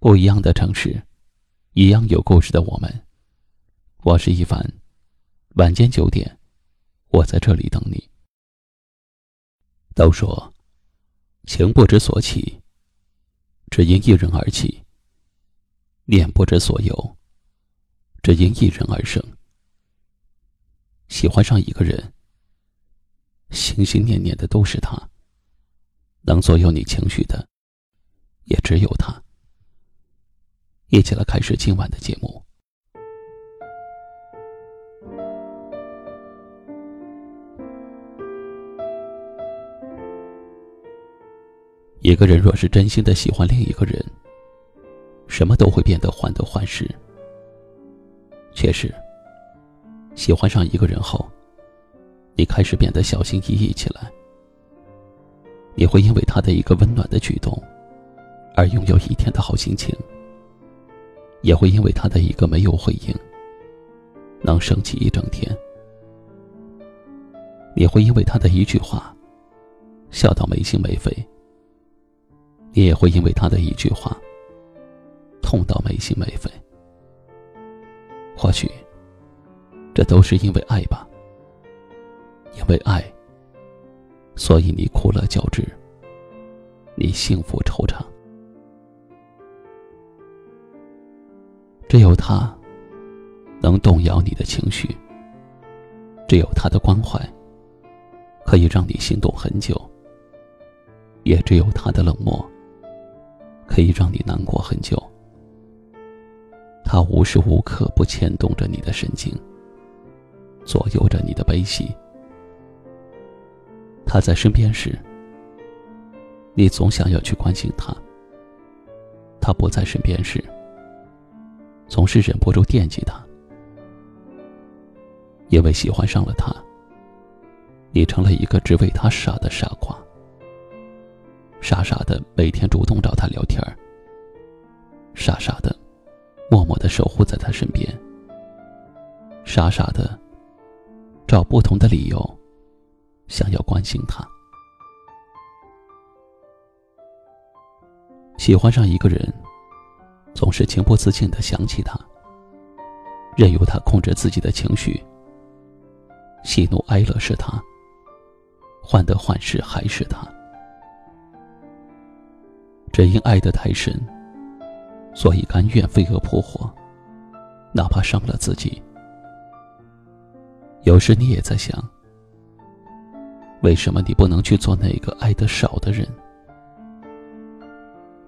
不一样的城市，一样有故事的我们。我是一凡，晚间九点，我在这里等你。都说情不知所起，只因一人而起；念不知所由，只因一人而生。喜欢上一个人，心心念念的都是他，能左右你情绪的，也只有他。一起来开始今晚的节目。一个人若是真心的喜欢另一个人，什么都会变得患得患失。确实。喜欢上一个人后，你开始变得小心翼翼起来。你会因为他的一个温暖的举动，而拥有一天的好心情；也会因为他的一个没有回应，能生气一整天。你会因为他的一句话，笑到没心没肺；你也会因为他的一句话，痛到没心没肺。或许。这都是因为爱吧，因为爱，所以你哭了交织，你幸福惆怅。只有他，能动摇你的情绪；只有他的关怀，可以让你心动很久；也只有他的冷漠，可以让你难过很久。他无时无刻不牵动着你的神经。左右着你的悲喜。他在身边时，你总想要去关心他；他不在身边时，总是忍不住惦记他。因为喜欢上了他，你成了一个只为他傻的傻瓜，傻傻的每天主动找他聊天傻傻的默默的守护在他身边，傻傻的。找不同的理由，想要关心他。喜欢上一个人，总是情不自禁的想起他，任由他控制自己的情绪。喜怒哀乐是他，患得患失还是他。只因爱得太深，所以甘愿飞蛾扑火，哪怕伤了自己。有时你也在想，为什么你不能去做那个爱的少的人？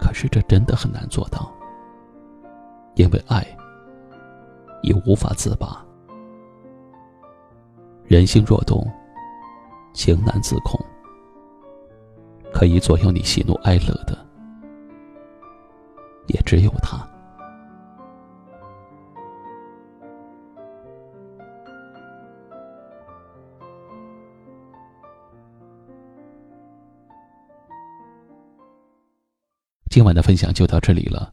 可是这真的很难做到，因为爱已无法自拔。人心若动，情难自控。可以左右你喜怒哀乐的，也只有他。今晚的分享就到这里了，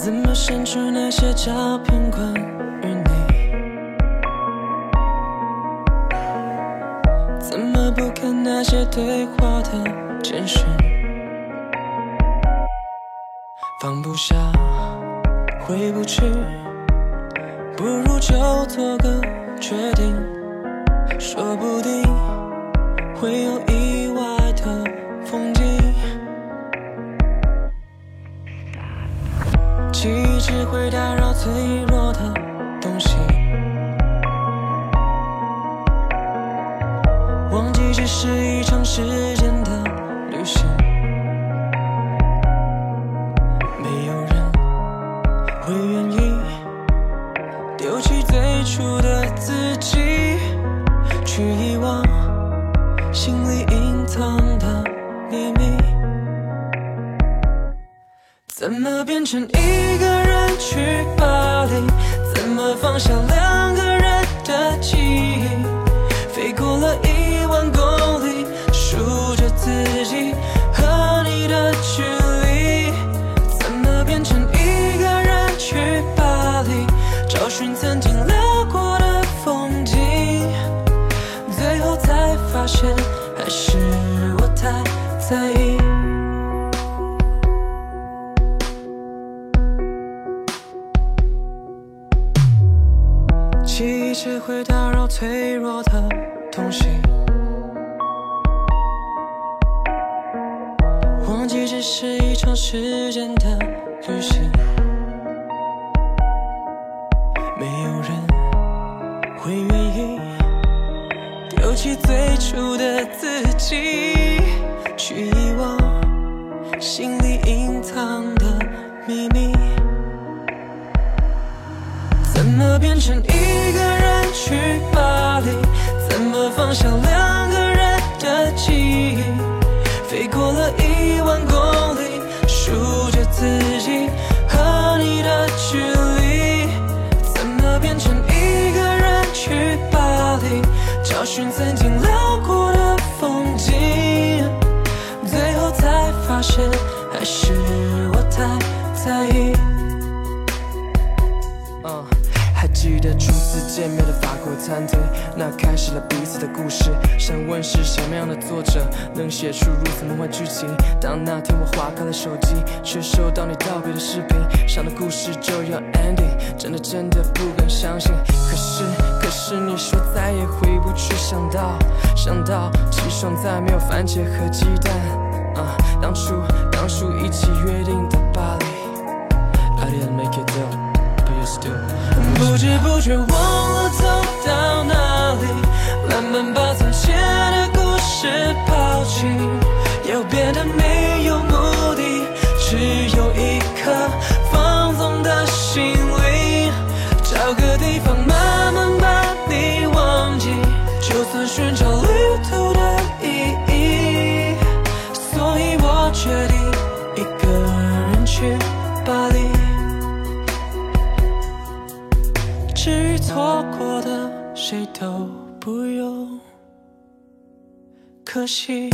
怎么删除那些照片关于你？怎么不看那些对话的简讯？放不下，回不去，不如就做个决定，说不定会有意记忆只会打扰脆弱的东西，忘记只是一场时间怎么变成一个人去巴黎？怎么放下两个人的记忆？飞过了一万公里，数着自己只会打扰脆弱的东西，忘记只是一场时间的旅行，没有人会愿意丢弃最初的自己，去遗忘心里隐藏的秘密。怎么变成一个人去巴黎？怎么放下两个人的记忆？飞过了一万公里，数着自己和你的距离。怎么变成一个人去巴黎？找寻曾经聊过的风景，最后才发现还是我太在意。记得初次见面的法国餐厅，那开始了彼此的故事。想问是什么样的作者能写出如此梦幻剧情？当那天我划开了手机，却收到你道别的视频，想的故事就要 ending，真的真的不敢相信。可是可是你说再也回不去，想到想到起床再没有番茄和鸡蛋，啊，当初当初心灵。找个地方慢慢把你忘记，就算寻找旅途的意义。所以我决定一个人去巴黎。至于错过的，谁都不用可惜。